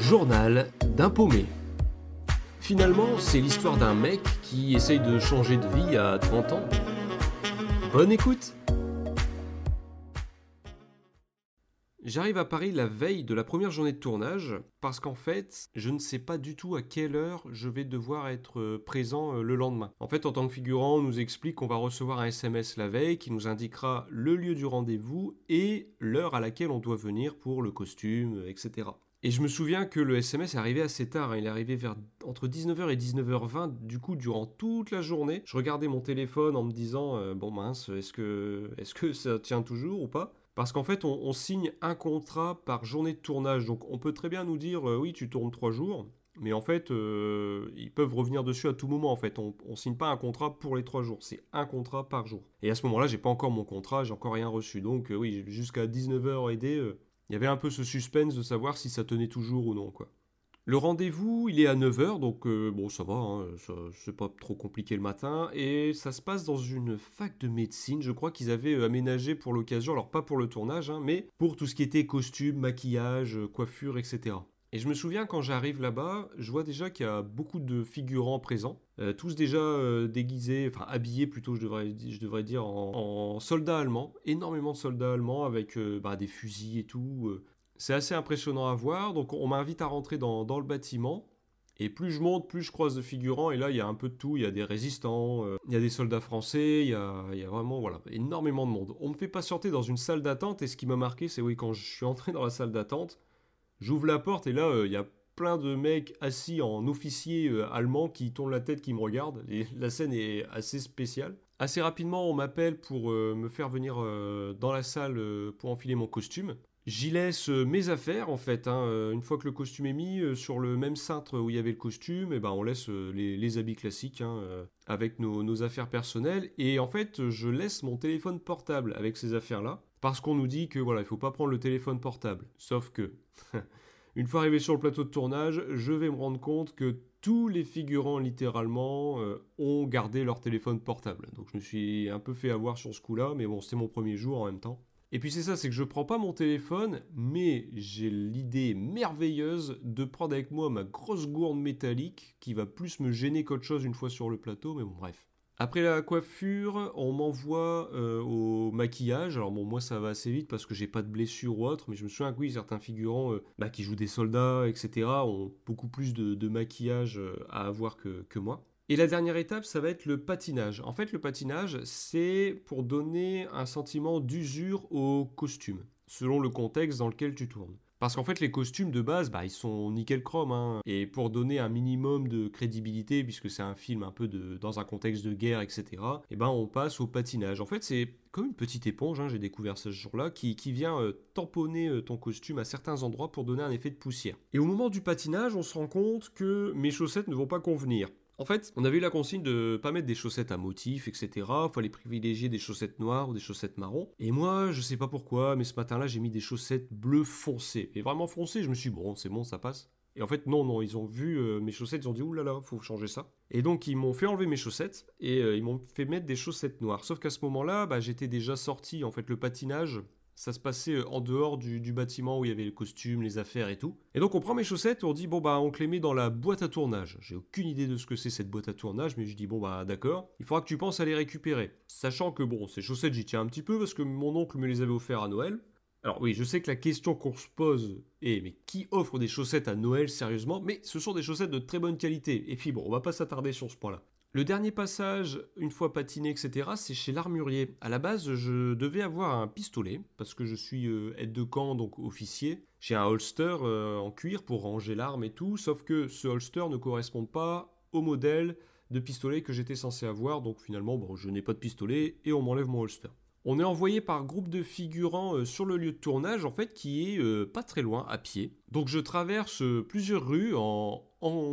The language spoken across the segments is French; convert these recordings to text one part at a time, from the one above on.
Journal d'un paumé. Finalement, c'est l'histoire d'un mec qui essaye de changer de vie à 30 ans. Bonne écoute J'arrive à Paris la veille de la première journée de tournage parce qu'en fait, je ne sais pas du tout à quelle heure je vais devoir être euh, présent euh, le lendemain. En fait, en tant que figurant, on nous explique qu'on va recevoir un SMS la veille qui nous indiquera le lieu du rendez-vous et l'heure à laquelle on doit venir pour le costume, etc. Et je me souviens que le SMS est arrivé assez tard, hein. il est arrivé vers entre 19h et 19h20, du coup durant toute la journée, je regardais mon téléphone en me disant euh, bon mince, est-ce que, est que ça tient toujours ou pas? Parce qu'en fait, on, signe un contrat par journée de tournage. Donc, on peut très bien nous dire, euh, oui, tu tournes trois jours. Mais en fait, euh, ils peuvent revenir dessus à tout moment. En fait, on, ne signe pas un contrat pour les trois jours. C'est un contrat par jour. Et à ce moment-là, j'ai pas encore mon contrat, j'ai encore rien reçu. Donc, oui, jusqu'à 19h et il y avait un peu ce suspense de savoir si ça tenait toujours ou non, quoi. Le rendez-vous, il est à 9h, donc euh, bon, ça va, hein, c'est pas trop compliqué le matin. Et ça se passe dans une fac de médecine, je crois qu'ils avaient euh, aménagé pour l'occasion, alors pas pour le tournage, hein, mais pour tout ce qui était costume, maquillage, euh, coiffure, etc. Et je me souviens quand j'arrive là-bas, je vois déjà qu'il y a beaucoup de figurants présents, tous déjà déguisés, enfin habillés plutôt, je devrais, je devrais dire, en, soldats allemands, énormément de soldats allemands avec bah, des fusils et tout, c'est assez impressionnant à voir. Donc on m'invite à rentrer dans, le bâtiment. Et plus je monte, plus je croise de figurants. Et là, il y a un peu de tout. Il y a des résistants, euh, il y a des soldats français, il y a, vraiment voilà, énormément de monde. On me fait patienter dans une salle d'attente. Et ce qui m'a marqué, c'est oui, quand je suis entré dans la salle d'attente, j'ouvre la porte et là, euh, il y a plein de mecs assis en officier euh, allemand qui tournent la tête, qui me regardent. La scène est assez spéciale. Assez rapidement, on m'appelle pour me faire venir dans la salle pour enfiler mon costume. J'y laisse euh, mes affaires en fait. Hein. Euh, une fois que le costume est mis euh, sur le même cintre où il y avait le costume, eh ben on laisse les, habits classiques hein, avec nos, affaires personnelles. Et en fait, je laisse mon téléphone portable avec ces affaires-là parce qu'on nous dit que voilà, il faut pas prendre le téléphone portable. Sauf que une fois arrivé sur le plateau de tournage, je vais me rendre compte que tous les figurants littéralement ont gardé leur téléphone portable. Donc je me suis un peu fait avoir sur ce coup-là, mais bon, c'était mon premier jour en même temps. Et puis c'est ça, c'est que je prends pas mon téléphone, mais j'ai l'idée merveilleuse de prendre avec moi ma grosse gourde métallique qui va plus me gêner qu'autre chose une fois sur le plateau, mais bon bref. Après la coiffure, on m'envoie euh, au maquillage. Alors bon, moi ça va assez vite parce que j'ai pas de blessure ou autre, mais je me souviens que oui, certains figurants euh, bah, qui jouent des soldats, etc., ont beaucoup plus de, maquillage euh, à avoir que, que moi. Et la dernière étape, ça va être le patinage. En fait, le patinage, c'est pour donner un sentiment d'usure au costume, selon le contexte dans lequel tu tournes. Parce qu'en fait, les costumes de base, bah, ils sont nickel chrome. Hein. Et pour donner un minimum de crédibilité, puisque c'est un film un peu de, dans un contexte de guerre, etc., et eh ben, on passe au patinage. En fait, c'est comme une petite éponge, hein, j'ai découvert ce jour-là, qui, vient euh, tamponner euh, ton costume à certains endroits pour donner un effet de poussière. Et au moment du patinage, on se rend compte que mes chaussettes ne vont pas convenir. En fait, on avait eu la consigne de pas mettre des chaussettes à motifs, etc. Fallait privilégier des chaussettes noires ou des chaussettes marron. Et moi, je sais pas pourquoi, mais ce matin-là, j'ai mis des chaussettes bleues foncées. Et vraiment foncées, je me suis dit, bon, c'est bon, ça passe. Et en fait, non, non, ils ont vu euh, mes chaussettes, ils ont dit, oulala, faut changer ça. Et donc, ils m'ont fait enlever mes chaussettes et euh, ils m'ont fait mettre des chaussettes noires. Sauf qu'à ce moment-là, bah, j'étais déjà sorti, en fait, le patinage ça se passait euh, en dehors du, bâtiment où il y avait le costume, les affaires et tout. Et donc on prend mes chaussettes, on dit bon bah on te les met dans la boîte à tournage. J'ai aucune idée de ce que c'est cette boîte à tournage, mais je dis bon bah d'accord, il faudra que tu penses à les récupérer. Sachant que bon, ces chaussettes j'y tiens un petit peu parce que mon oncle me les avait offertes à Noël. Alors oui, je sais que la question qu'on se pose est mais qui offre des chaussettes à Noël sérieusement? Mais ce sont des chaussettes de très bonne qualité. Et puis bon, on va pas s'attarder sur ce point-là. Le dernier passage, une fois patiné, etc., c'est chez l'armurier. À la base, je devais avoir un pistolet, parce que je suis euh, aide de camp, donc officier. J'ai un holster euh, en cuir pour ranger l'arme et tout, sauf que ce holster ne correspond pas au modèle de pistolet que j'étais censé avoir, donc finalement, bon, je n'ai pas de pistolet et on m'enlève mon holster. On est envoyé par groupe de figurants euh, sur le lieu de tournage, en fait, qui est euh, pas très loin, à pied. Donc je traverse euh, plusieurs rues en,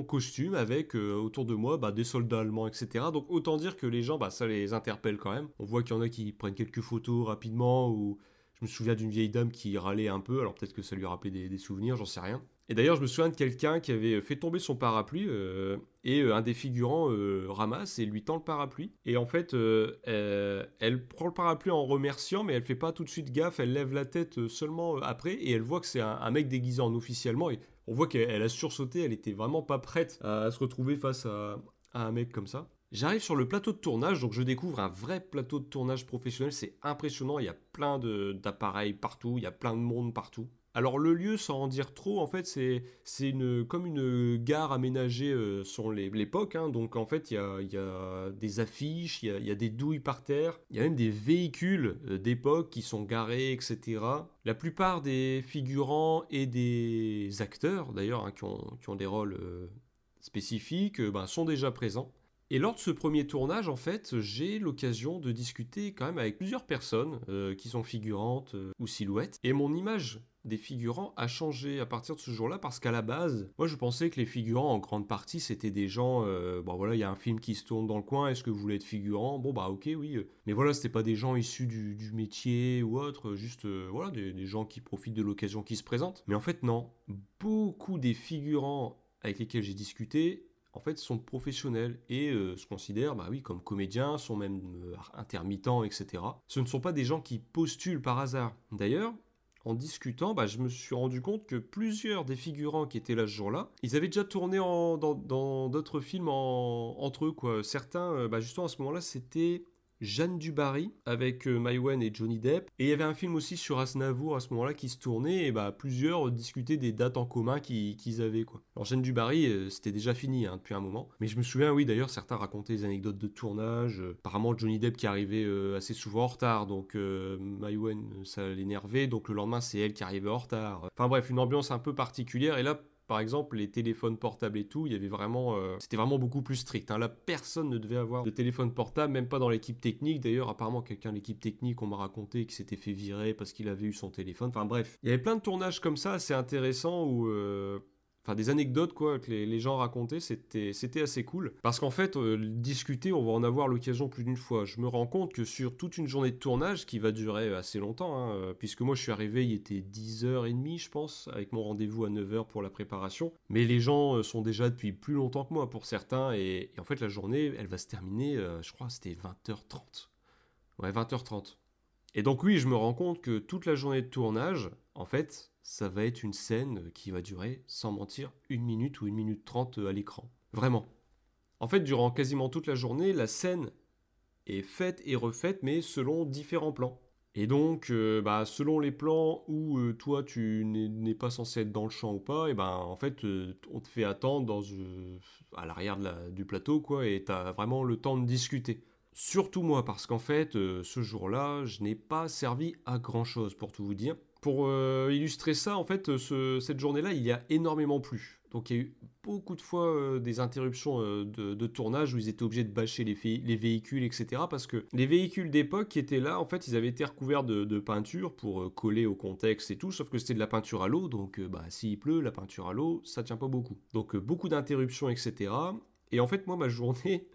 costume avec autour de moi bah, des soldats allemands, etc. Donc autant dire que les gens, bah, ça les interpelle quand même. On voit qu'il y en a qui prennent quelques photos rapidement ou Je me souviens d'une vieille dame qui râlait un peu, alors peut-être que ça lui rappelait des, souvenirs, j'en sais rien. Et d'ailleurs, je me souviens de quelqu'un qui avait fait tomber son parapluie euh, et euh, un des figurants euh, ramasse et lui tend le parapluie. Et en fait, elle prend le parapluie en remerciant, mais elle fait pas tout de suite gaffe. Elle lève la tête seulement après et elle voit que c'est un, mec déguisé en officiellement. Et on voit qu'elle a sursauté. Elle était vraiment pas prête à, se retrouver face à un mec comme ça. J'arrive sur le plateau de tournage, donc je découvre un vrai plateau de tournage professionnel. C'est impressionnant. Il y a plein d'appareils partout. Il y a plein de monde partout. Alors le lieu, sans en dire trop, en fait, c'est une comme une gare aménagée euh, sur l'époque. Hein. donc en fait, il y a, des affiches, il y a, des douilles par terre, il y a même des véhicules euh, d'époque qui sont garés, etc. La plupart des figurants et des acteurs, d'ailleurs, hein, qui, ont, des rôles euh, spécifiques, ben, sont déjà présents. Et lors de ce premier tournage, en fait, j'ai l'occasion de discuter quand même avec plusieurs personnes euh, qui sont figurantes euh, ou silhouettes. Et mon image des figurants a changé à partir de ce jour-là parce qu'à la base, moi je pensais que les figurants en grande partie c'était des gens, euh, bon voilà, il y a un film qui se tourne dans le coin, est-ce que vous voulez être figurant? Bon bah ok, oui. Mais voilà, c'était pas des gens issus du, métier ou autre, juste voilà, des gens qui profitent de l'occasion qui se présente. Mais en fait, non. Beaucoup des figurants avec lesquels j'ai discuté en fait, sont professionnels et euh, se considèrent, bah oui, comme comédiens, sont même euh, intermittents, etc. Ce ne sont pas des gens qui postulent par hasard. D'ailleurs, en discutant, bah, je me suis rendu compte que plusieurs des figurants qui étaient là ce jour-là, ils avaient déjà tourné dans d'autres films entre eux. Quoi. Certains, euh, bah, justement à ce moment-là, c'était Jeanne Dubarry avec euh, Maïwen et Johnny Depp. Et il y avait un film aussi sur Asnavour à ce moment-là qui se tournait et bah, plusieurs discutaient des dates en commun qu'ils avaient. Quoi. Alors Jeanne Dubarry, euh, c'était déjà fini hein, depuis un moment. Mais je me souviens, oui, d'ailleurs, certains racontaient des anecdotes de tournage. Euh, apparemment, Johnny Depp qui arrivait assez souvent en retard. Donc Maïwen, ça l'énervait. Donc le lendemain, c'est elle qui arrivait en retard. Enfin bref, une ambiance un peu particulière. Et là, par exemple, les téléphones portables et tout, il y avait vraiment, euh, c'était vraiment beaucoup plus strict. Hein. Là, personne ne devait avoir de téléphone portable, même pas dans l'équipe technique. D'ailleurs, apparemment, quelqu'un de l'équipe technique, on m'a raconté qu'il s'était fait virer parce qu'il avait eu son téléphone. Enfin bref, il y avait plein de tournages comme ça, assez intéressants où euh, enfin des anecdotes quoi que les, gens racontaient, c'était c'était assez cool parce qu'en fait euh, discuter, on va en avoir l'occasion plus d'une fois. Je me rends compte que sur toute une journée de tournage qui va durer assez longtemps hein, euh, puisque moi je suis arrivé, il était 10h30 je pense avec mon rendez-vous à 9h pour la préparation, mais les gens euh, sont déjà depuis plus longtemps que moi pour certains et, et en fait la journée, elle va se terminer je crois c'était 20h30. Ouais, 20h30. Et donc oui, je me rends compte que toute la journée de tournage, en fait, ça va être une scène qui va durer, sans mentir, une minute ou une minute trente à l'écran. Vraiment. En fait, durant quasiment toute la journée, la scène est faite et refaite, mais selon différents plans. Et donc, euh, bah, selon les plans où euh, toi tu n'es pas censé être dans le champ ou pas, et ben en fait euh, on te fait attendre à l'arrière du plateau quoi, et as vraiment le temps de discuter. Surtout moi, parce qu'en fait, ce jour-là, je n'ai pas servi à grand chose pour tout vous dire pour euh, illustrer ça, en fait, euh, cette journée-là, il y a énormément plu. Donc il y a eu beaucoup de fois euh, des interruptions de, tournage où ils étaient obligés de bâcher les, véhicules, etc. Parce que les véhicules d'époque qui étaient là, en fait, ils avaient été recouverts de, peinture pour coller au contexte et tout, sauf que c'était de la peinture à l'eau, donc bah, s'il pleut, la peinture à l'eau, ça tient pas beaucoup. Donc beaucoup d'interruptions, etc. Et en fait, moi, ma journée,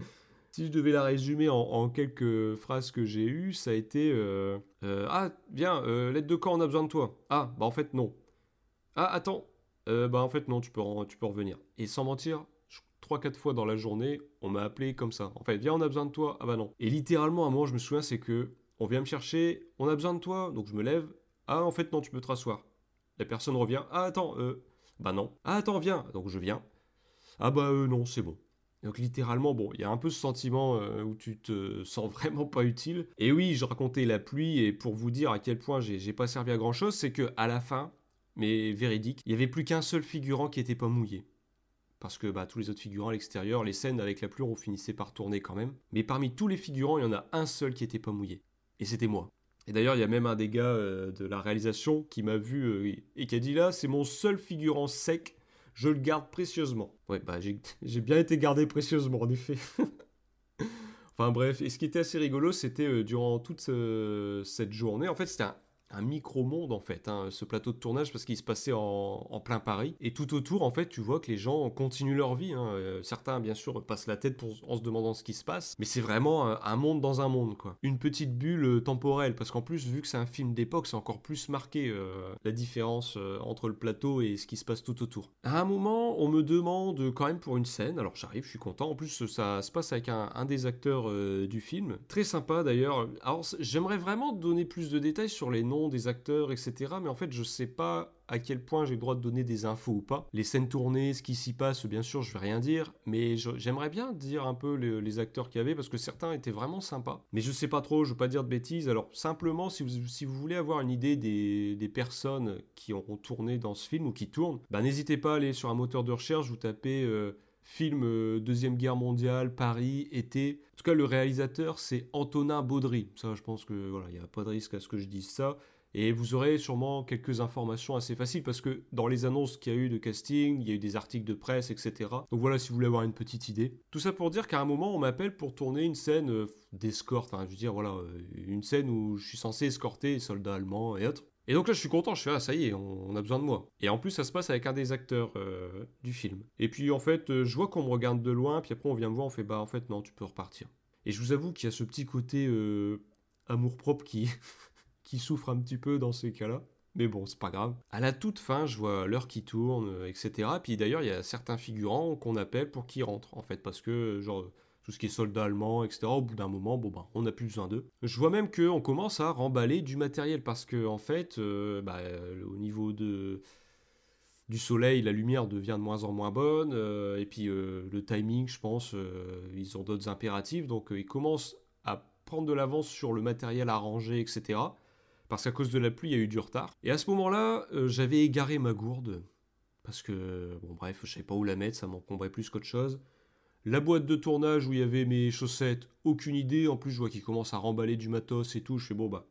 si je devais la résumer en, quelques phrases que j'ai eues, ça a été euh, euh, Ah, viens, euh, l'aide de camp, on a besoin de toi. Ah, bah en fait, non. Ah, attends. bah en fait, non, tu peux, tu peux revenir. Et sans mentir, 3-4 fois dans la journée, on m'a appelé comme ça. En fait, viens, on a besoin de toi. Ah bah non. Et littéralement, à un je me souviens, c'est que on vient me chercher, on a besoin de toi. Donc je me lève. Ah, en fait, non, tu peux te rasseoir. La personne revient. Ah, attends, bah non. Ah, attends, viens. Donc je viens. Ah bah non, c'est bon. Donc littéralement, bon, il y a un peu ce sentiment euh, où tu te sens vraiment pas utile. Et oui, je racontais la pluie et pour vous dire à quel point j'ai pas servi à grand chose, c'est que à la fin, mais véridique, il y avait plus qu'un seul figurant qui était pas mouillé. Parce que bah, tous les autres figurants à l'extérieur, les scènes avec la pluie, on finissait par tourner quand même. Mais parmi tous les figurants, il y en a un seul qui était pas mouillé. Et c'était moi. Et d'ailleurs, il y a même un des gars euh, de la réalisation qui m'a vu euh, et qui a dit là, c'est mon seul figurant sec je le garde précieusement. Ouais, bah j'ai bien été gardé précieusement, en effet. enfin bref, et ce qui était assez rigolo, c'était euh, durant toute cette journée, en fait c'était un micro-monde en fait, hein, ce plateau de tournage, parce qu'il se passait en, plein Paris. Et tout autour, en fait, tu vois que les gens continuent leur vie. Hein. Euh, certains, bien sûr, passent la tête en se demandant ce qui se passe, mais c'est vraiment un, monde dans un monde, quoi. Une petite bulle euh, temporelle, parce qu'en plus, vu que c'est un film d'époque, c'est encore plus marqué euh, la différence entre le plateau et ce qui se passe tout autour. À un moment, on me demande quand même pour une scène, alors j'arrive, je suis content. En plus, ça se passe avec un, un des acteurs du film. Très sympa d'ailleurs. Alors, j'aimerais vraiment donner plus de détails sur les noms des acteurs, etc. Mais en fait, je sais pas à quel point j'ai le droit de donner des infos ou pas. Les scènes tournées, ce qui s'y passe, bien sûr, je vais rien dire, mais j'aimerais bien dire un peu les, acteurs qu'il y avait parce que certains étaient vraiment sympas. Mais je sais pas trop, je veux pas dire de bêtises. Alors simplement, si vous, si vous voulez avoir une idée des, des personnes qui ont tourné dans ce film ou qui tournent, bah, n'hésitez pas à aller sur un moteur de recherche, vous tapez euh, film euh, Deuxième Guerre mondiale, Paris, été. En tout cas, le réalisateur, c'est Antonin Baudry. Ça, je pense que voilà, il n'y a pas de risque à ce que je dise ça. Et vous aurez sûrement quelques informations assez faciles parce que dans les annonces qu'il y a eu de casting, il y a eu des articles de presse, etc. Donc voilà, si vous voulez avoir une petite idée. Tout ça pour dire qu'à un moment, on m'appelle pour tourner une scène euh, d'escorte. Je veux dire, voilà, euh, une scène où je suis censé escorter les soldats allemands et autres. Et donc là, je suis content, je fais, ah, ça y est, on, a besoin de moi. Et en plus, ça se passe avec un des acteurs euh, du film. Et puis, en fait, je vois qu'on me regarde de loin, puis après, on vient me voir, on fait, bah, en fait, non, tu peux repartir. Et je vous avoue qu'il y a ce petit côté amour-propre qui, qui souffre un petit peu dans ces cas-là. Mais bon, c'est pas grave. À la toute fin, je vois l'heure qui tourne, euh, etc. Puis d'ailleurs, il y a certains figurants qu'on appelle pour qu'ils rentrent, en fait, parce que, genre, tout ce qui est soldats allemands, etc., au bout d'un moment, bon, ben, on n'a plus besoin d'eux. Je vois même qu'on commence à remballer du matériel, parce que, en fait, euh, bah, au niveau de du soleil, la lumière devient de moins en moins bonne, euh, et puis le timing, je pense, ils ont d'autres impératifs, donc ils commencent à prendre de l'avance sur le matériel à ranger, etc parce qu'à cause de la pluie, il y a eu du retard. Et à ce moment-là, euh, j'avais égaré ma gourde, parce que, bon bref, je savais pas où la mettre, ça m'encombrait plus qu'autre chose. La boîte de tournage où il y avait mes chaussettes, aucune idée, en plus je vois qu'il commence à remballer du matos et tout, je fais bon bah,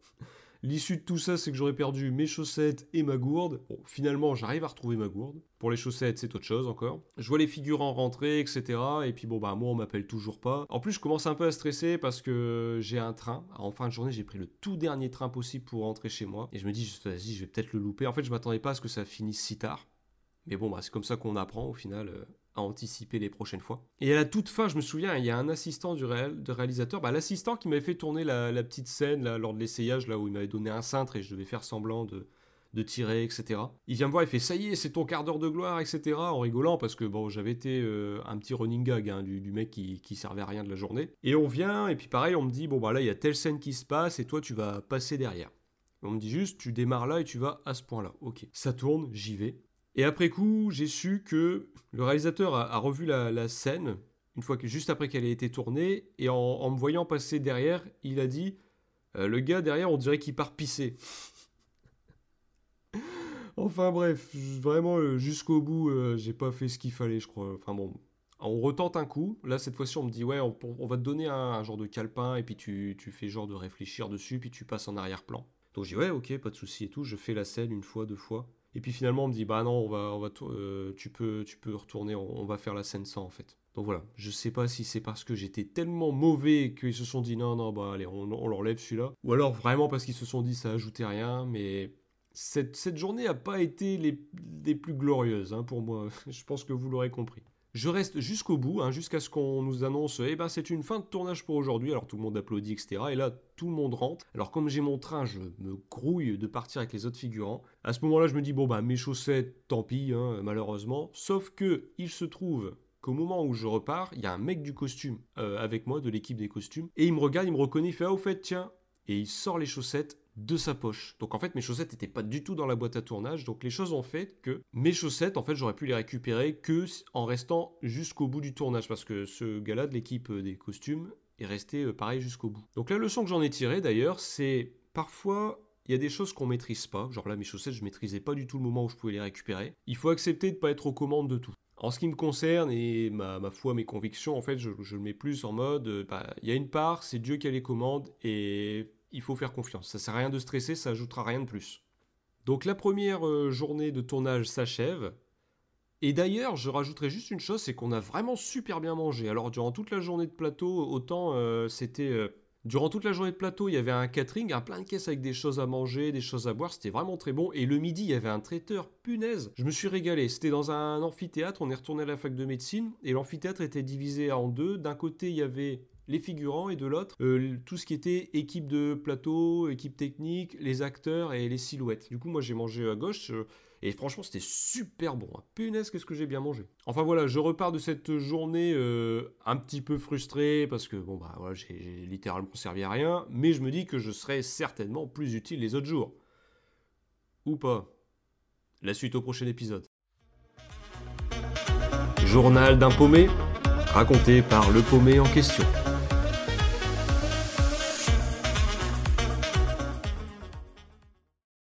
L'issue de tout ça, c'est que j'aurais perdu mes chaussettes et ma gourde. Bon, finalement, j'arrive à retrouver ma gourde. Pour les chaussettes, c'est autre chose encore. Je vois les figurants rentrer, etc. Et puis bon, bah moi, on m'appelle toujours pas. En plus, je commence un peu à stresser parce que j'ai un train. En fin de journée, j'ai pris le tout dernier train possible pour rentrer chez moi. Et je me dis, vas-y, je vais peut-être le louper. En fait, je m'attendais pas à ce que ça finisse si tard. Mais bon, bah, c'est comme ça qu'on apprend au final. Euh, à anticiper les prochaines fois. Et à la toute fin, je me souviens, il y a un assistant du réalisateur, bah, l'assistant qui m'avait fait tourner la, petite scène là, lors de l'essayage, là où il m'avait donné un cintre et je devais faire semblant de, de tirer, etc. Il vient me voir, il fait ça y est, c'est ton quart d'heure de gloire, etc. En rigolant parce que bon, j'avais été euh, un petit running gag hein, du, mec qui, qui servait à rien de la journée. Et on vient et puis pareil, on me dit bon bah là il y a telle scène qui se passe et toi tu vas passer derrière. On me dit juste tu démarres là et tu vas à ce point-là. Ok, ça tourne, j'y vais. Et après coup, j'ai su que le réalisateur a, revu la, scène, une fois que juste après qu'elle ait été tournée, et en, me voyant passer derrière, il a dit euh, Le gars derrière, on dirait qu'il part pisser. enfin bref, vraiment euh, jusqu'au bout, euh, j'ai pas fait ce qu'il fallait, je crois. Enfin bon, on retente un coup. Là, cette fois-ci, on me dit Ouais, on, va te donner un, genre de calepin, et puis tu, tu fais genre de réfléchir dessus, puis tu passes en arrière-plan. Donc j'ai dit Ouais, ok, pas de souci et tout. Je fais la scène une fois, deux fois. Et puis finalement, on me dit bah non, on va, on va, euh, tu peux, tu peux retourner, on, va faire la scène sans en fait. Donc voilà, je sais pas si c'est parce que j'étais tellement mauvais qu'ils se sont dit non, non, bah allez, on, on l'enlève celui-là. Ou alors vraiment parce qu'ils se sont dit ça ajoutait rien, mais cette, cette journée n'a pas été les, les plus glorieuses hein, pour moi. je pense que vous l'aurez compris. Je reste jusqu'au bout, hein, jusqu'à ce qu'on nous annonce Eh ben, c'est une fin de tournage pour aujourd'hui. Alors tout le monde applaudit, etc. Et là, tout le monde rentre. Alors, comme j'ai mon train, je me grouille de partir avec les autres figurants. À ce moment-là, je me dis Bon, bah, mes chaussettes, tant pis, hein, malheureusement. Sauf que, il se trouve qu'au moment où je repars, il y a un mec du costume euh, avec moi, de l'équipe des costumes. Et il me regarde, il me reconnaît, il fait Ah, au fait, tiens. Et il sort les chaussettes de sa poche. Donc en fait mes chaussettes n'étaient pas du tout dans la boîte à tournage, donc les choses ont fait que mes chaussettes en fait j'aurais pu les récupérer que en restant jusqu'au bout du tournage parce que ce gars-là de l'équipe euh, des costumes est resté euh, pareil jusqu'au bout. Donc la leçon que j'en ai tirée d'ailleurs c'est parfois il y a des choses qu'on maîtrise pas, genre là mes chaussettes je maîtrisais pas du tout le moment où je pouvais les récupérer. Il faut accepter de pas être aux commandes de tout. En ce qui me concerne et ma, foi, mes convictions, en fait, je, le mets plus en mode, euh, bah, il y a une part, c'est Dieu qui a les commandes et il faut faire confiance. Ça sert à rien de stresser, ça ajoutera rien de plus. Donc la première euh, journée de tournage s'achève. Et d'ailleurs, je rajouterai juste une chose, c'est qu'on a vraiment super bien mangé. Alors durant toute la journée de plateau, autant euh, c'était euh, Durant toute la journée de plateau, il y avait un catering, un plein de caisses avec des choses à manger, des choses à boire, c'était vraiment très bon. Et le midi, il y avait un traiteur, punaise, je me suis régalé. C'était dans un amphithéâtre, on est retourné à la fac de médecine, et l'amphithéâtre était divisé en deux. D'un côté, il y avait les figurants et de l'autre euh, tout ce qui était équipe de plateau, équipe technique, les acteurs et les silhouettes. Du coup, moi j'ai mangé à gauche. Euh, et franchement, c'était super bon. Hein. Punaise, qu'est-ce que j'ai bien mangé. Enfin voilà, je repars de cette journée euh, un petit peu frustré parce que bon bah voilà, j'ai littéralement servi à rien, mais je me dis que je serai certainement plus utile les autres jours. Ou pas. La suite au prochain épisode. Journal d'un paumé, raconté par le paumé en question.